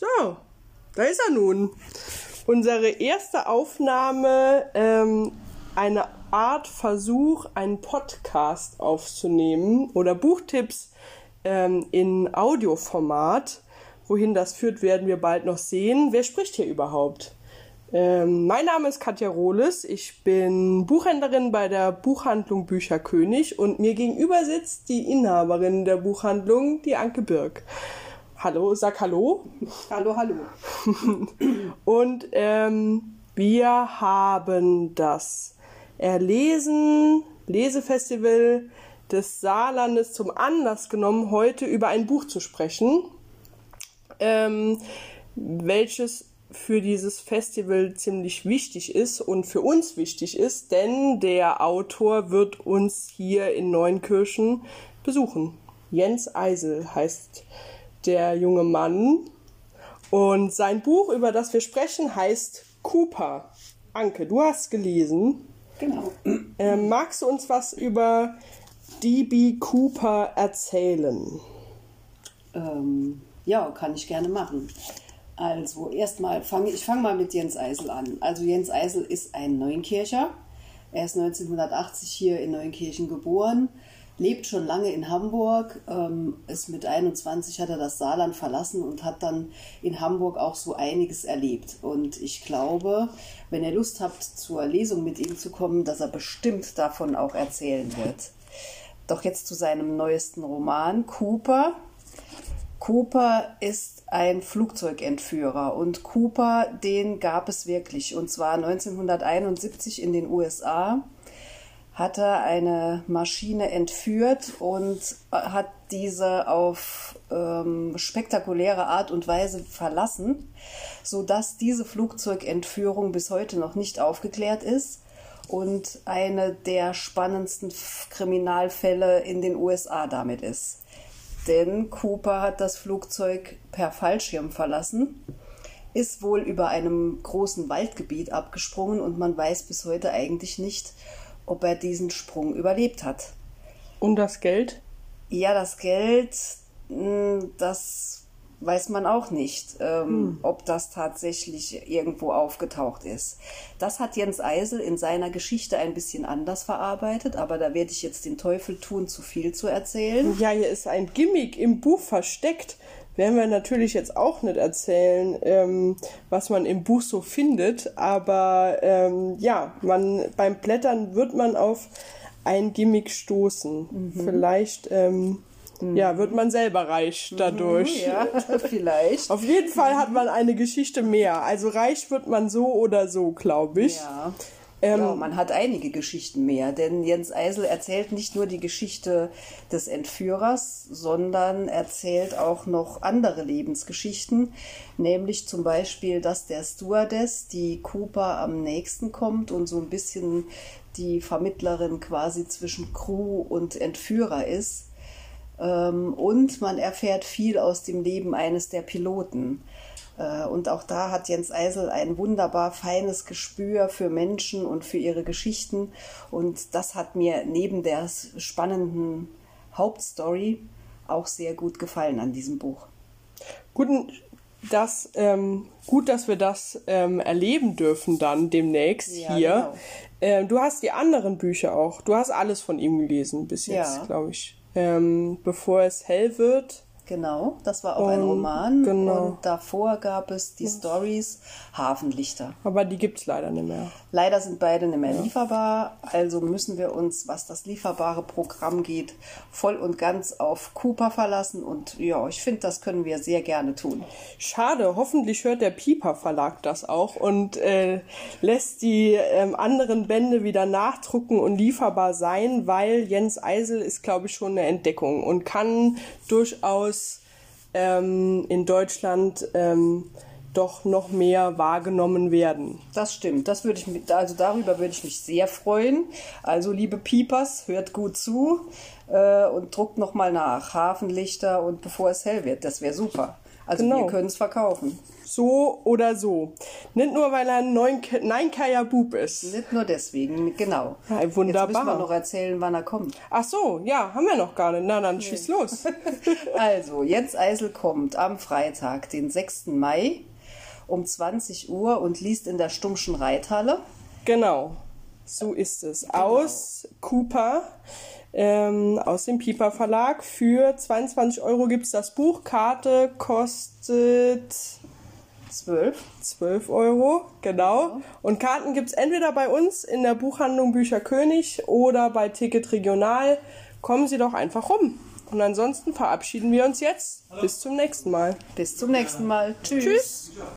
So, da ist er nun. Unsere erste Aufnahme, ähm, eine Art Versuch, einen Podcast aufzunehmen oder Buchtipps ähm, in Audioformat. Wohin das führt, werden wir bald noch sehen. Wer spricht hier überhaupt? Ähm, mein Name ist Katja Rohles. Ich bin Buchhändlerin bei der Buchhandlung Bücherkönig und mir gegenüber sitzt die Inhaberin der Buchhandlung, die Anke Birk. Hallo, sag Hallo. Hallo, hallo. Und ähm, wir haben das Erlesen, Lesefestival des Saarlandes zum Anlass genommen, heute über ein Buch zu sprechen, ähm, welches für dieses Festival ziemlich wichtig ist und für uns wichtig ist, denn der Autor wird uns hier in Neunkirchen besuchen. Jens Eisel heißt der junge Mann. Und sein Buch, über das wir sprechen, heißt Cooper. Anke, du hast gelesen. Genau. Ähm, magst du uns was über D.B. Cooper erzählen? Ähm, ja, kann ich gerne machen. Also erstmal fange ich fange mal mit Jens Eisel an. Also Jens Eisel ist ein Neunkircher. Er ist 1980 hier in Neunkirchen geboren, lebt schon lange in Hamburg, ähm, ist mit 21 hat er das Saarland verlassen und hat dann in Hamburg auch so einiges erlebt. Und ich glaube, wenn ihr Lust habt, zur Lesung mit ihm zu kommen, dass er bestimmt davon auch erzählen wird. Doch jetzt zu seinem neuesten Roman, Cooper. Cooper ist ein Flugzeugentführer und Cooper, den gab es wirklich. Und zwar 1971 in den USA hat er eine Maschine entführt und hat diese auf ähm, spektakuläre Art und Weise verlassen, sodass diese Flugzeugentführung bis heute noch nicht aufgeklärt ist und eine der spannendsten Kriminalfälle in den USA damit ist. Denn Cooper hat das Flugzeug per Fallschirm verlassen, ist wohl über einem großen Waldgebiet abgesprungen und man weiß bis heute eigentlich nicht, ob er diesen Sprung überlebt hat. Und das Geld? Ja, das Geld, das weiß man auch nicht, ähm, hm. ob das tatsächlich irgendwo aufgetaucht ist. Das hat Jens Eisel in seiner Geschichte ein bisschen anders verarbeitet, aber da werde ich jetzt den Teufel tun, zu viel zu erzählen. Ja, hier ist ein Gimmick im Buch versteckt. Werden wir natürlich jetzt auch nicht erzählen, ähm, was man im Buch so findet, aber ähm, ja, man beim Blättern wird man auf ein Gimmick stoßen. Mhm. Vielleicht ähm, ja, wird man selber reich dadurch. Ja, vielleicht. Auf jeden Fall hat man eine Geschichte mehr. Also reich wird man so oder so, glaube ich. Ja. Ja, man hat einige Geschichten mehr, denn Jens Eisel erzählt nicht nur die Geschichte des Entführers, sondern erzählt auch noch andere Lebensgeschichten, nämlich zum Beispiel, dass der Stewardess, die Cooper am nächsten kommt und so ein bisschen die Vermittlerin quasi zwischen Crew und Entführer ist, und man erfährt viel aus dem Leben eines der Piloten. Äh, und auch da hat Jens Eisel ein wunderbar feines Gespür für Menschen und für ihre Geschichten. Und das hat mir neben der spannenden Hauptstory auch sehr gut gefallen an diesem Buch. Guten, das, ähm, gut, dass wir das ähm, erleben dürfen dann demnächst ja, hier. Genau. Ähm, du hast die anderen Bücher auch. Du hast alles von ihm gelesen bis jetzt, ja. glaube ich ähm, bevor es hell wird. Genau, das war auch und, ein Roman. Genau. Und davor gab es die Stories Hafenlichter. Aber die gibt es leider nicht mehr. Leider sind beide nicht mehr ja. lieferbar. Also müssen wir uns, was das lieferbare Programm geht, voll und ganz auf Cooper verlassen. Und ja, ich finde, das können wir sehr gerne tun. Schade, hoffentlich hört der Piper Verlag das auch und äh, lässt die ähm, anderen Bände wieder nachdrucken und lieferbar sein, weil Jens Eisel ist, glaube ich, schon eine Entdeckung und kann durchaus ähm, in Deutschland ähm, doch noch mehr wahrgenommen werden. Das stimmt. Das würde ich also darüber würde ich mich sehr freuen. Also liebe Piepers, hört gut zu äh, und druckt noch mal nach Hafenlichter und bevor es hell wird. Das wäre super. Also Genau. wir können es verkaufen. So oder so. Nicht nur, weil er ein Neinkeier Bub ist. Nicht nur deswegen, genau. Ja, Jetzt wunderbar. müssen wir noch erzählen, wann er kommt. Ach so, ja, haben wir noch gar nicht. Na, dann schieß los. Also, Jens Eisel kommt am Freitag, den 6. Mai um 20 Uhr und liest in der Stummschen Reithalle. Genau, so ist es. Aus Cooper, ähm, aus dem Piper Verlag. Für 22 Euro gibt es das Buch. Karte kostet 12. 12 Euro, genau. Und Karten gibt es entweder bei uns in der Buchhandlung Bücher König oder bei Ticket Regional. Kommen Sie doch einfach rum. Und ansonsten verabschieden wir uns jetzt. Bis zum nächsten Mal. Bis zum nächsten Mal. Tschüss. Tschüss.